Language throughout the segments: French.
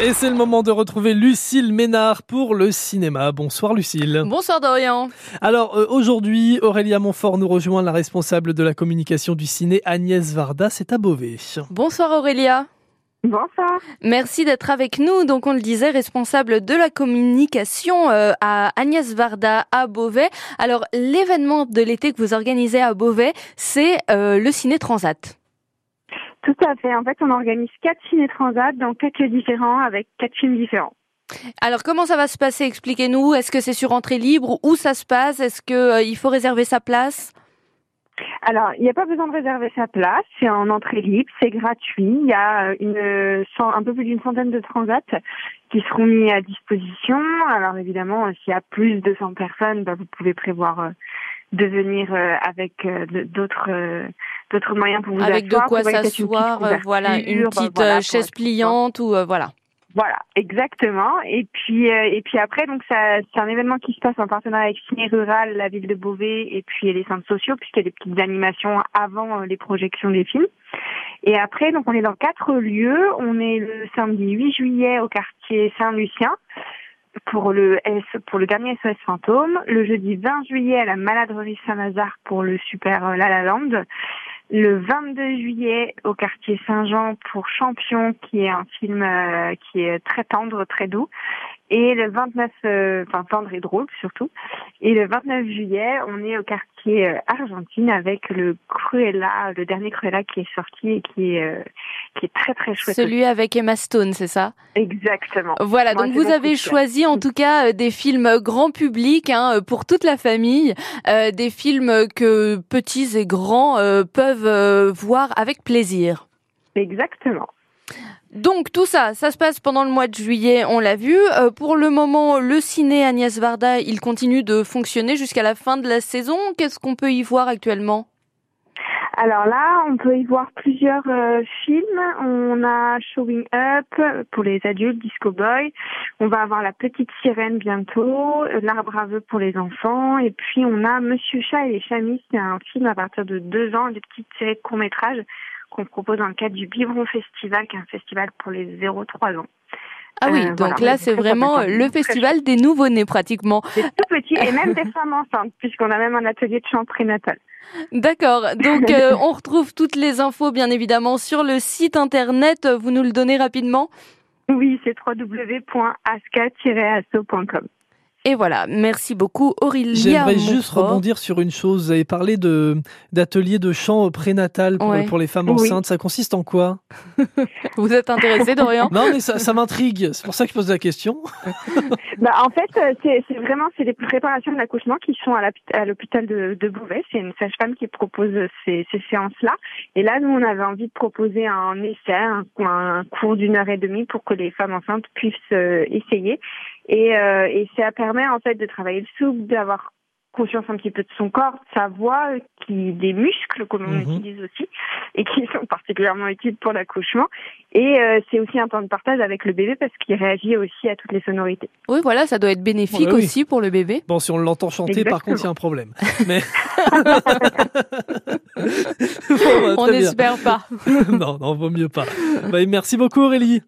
Et c'est le moment de retrouver Lucille Ménard pour le cinéma. Bonsoir Lucille. Bonsoir Dorian. Alors euh, aujourd'hui, Aurélia Montfort nous rejoint, la responsable de la communication du ciné, Agnès Varda, c'est à Beauvais. Bonsoir Aurélia. Bonsoir. Merci d'être avec nous. Donc on le disait, responsable de la communication euh, à Agnès Varda à Beauvais. Alors l'événement de l'été que vous organisez à Beauvais, c'est euh, le Ciné Transat. Tout à fait. En fait, on organise quatre ciné transat dans quatre lieux différents avec quatre films différents. Alors comment ça va se passer? Expliquez-nous. Est-ce que c'est sur entrée libre? Où ça se passe? Est-ce que euh, il faut réserver sa place? Alors, il n'y a pas besoin de réserver sa place. C'est en entrée libre, c'est gratuit. Il y a une, cent- un peu plus d'une centaine de transats qui seront mis à disposition. Alors évidemment, s'il y a plus de 100 personnes, bah, vous pouvez prévoir euh, de venir euh, avec euh, de- d'autres euh, d'autres moyens pour vous Avec de asseoir. quoi s'asseoir euh, Voilà, une bah, petite voilà, pour chaise pliante ou euh, voilà. Voilà, exactement. Et puis euh, et puis après, donc ça c'est un événement qui se passe en partenariat avec Ciné Rural, la ville de Beauvais et puis les centres sociaux, puisqu'il y a des petites animations avant les projections des films. Et après, donc on est dans quatre lieux. On est le samedi 8 juillet au quartier Saint-Lucien pour le S, pour le dernier SOS Fantôme. Le jeudi 20 juillet à la Maladrerie Saint-Lazare pour le super euh, La La Land. Le 22 juillet au quartier Saint-Jean pour Champion, qui est un film euh, qui est très tendre, très doux. Et le 29, euh, enfin tendre et drôle surtout. Et le 29 juillet, on est au quartier euh, Argentine avec le Cruella, le dernier Cruella qui est sorti et qui est euh, qui est très très chouette. Celui avec Emma Stone, c'est ça? Exactement. Voilà, Moi, donc vous avez choisi en tout cas euh, des films grand public hein, euh, pour toute la famille, euh, des films que petits et grands euh, peuvent euh, voir avec plaisir. Exactement. Donc tout ça, ça se passe pendant le mois de juillet, on l'a vu. Euh, pour le moment, le ciné Agnès Varda, il continue de fonctionner jusqu'à la fin de la saison. Qu'est-ce qu'on peut y voir actuellement? Alors là, on peut y voir plusieurs euh, films. On a Showing Up pour les adultes, Disco Boy. On va avoir La Petite Sirène bientôt, L'Arbre à vœux pour les enfants. Et puis on a Monsieur Chat et les Chamis, c'est un film à partir de deux ans, des petites séries de courts-métrages qu'on propose dans le cadre du Biberon Festival, qui est un festival pour les 0-3 ans. Ah oui, Euh, donc voilà, là c'est vraiment le festival des nouveau-nés pratiquement. C'est tout petit et même des femmes enceintes, puisqu'on a même un atelier de chant prénatal. D'accord. Donc euh, on retrouve toutes les infos bien évidemment sur le site internet. Vous nous le donnez rapidement? Oui, c'est www.aska-asso.com. Et voilà. Merci beaucoup Aurélia. J'aimerais juste rebondir sur une chose. Vous avez parlé de d'atelier de chant prénatal pour, Ouais. pour les femmes Oui. enceintes. Ça consiste en quoi? Vous êtes intéressé Dorian? Non, mais ça, ça m'intrigue. C'est pour ça que je pose la question. Bah, en fait, euh, c'est vraiment c'est des préparations de l'accouchement qui sont à l'hôpi- à l'hôpital de, de Beauvais. C'est une sage-femme qui propose ces, ces séances-là. Et là, nous, on avait envie de proposer un essai, un, un cours d'une heure et demie pour que les femmes enceintes puissent euh, essayer. Et, euh, et ça permet en fait de travailler le souffle, d'avoir conscience un petit peu de son corps, de sa voix, qui des muscles que l'on Mhm. utilise aussi et qui sont particulièrement utiles pour l'accouchement. Et euh, c'est aussi un temps de partage avec le bébé parce qu'il réagit aussi à toutes les sonorités. Oui, voilà, ça doit être bénéfique Ouais, oui. aussi pour le bébé. Bon, si on l'entend chanter, par contre, il y a un problème. Mais Bon, bah, On n'espère pas. non, non, vaut mieux pas. Bah, merci beaucoup Aurélie.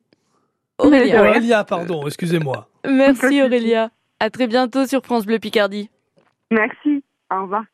Aurélia. Aurélia, pardon, excusez-moi. Merci Aurélia. À très bientôt sur France Bleu Picardie. Merci. Au revoir.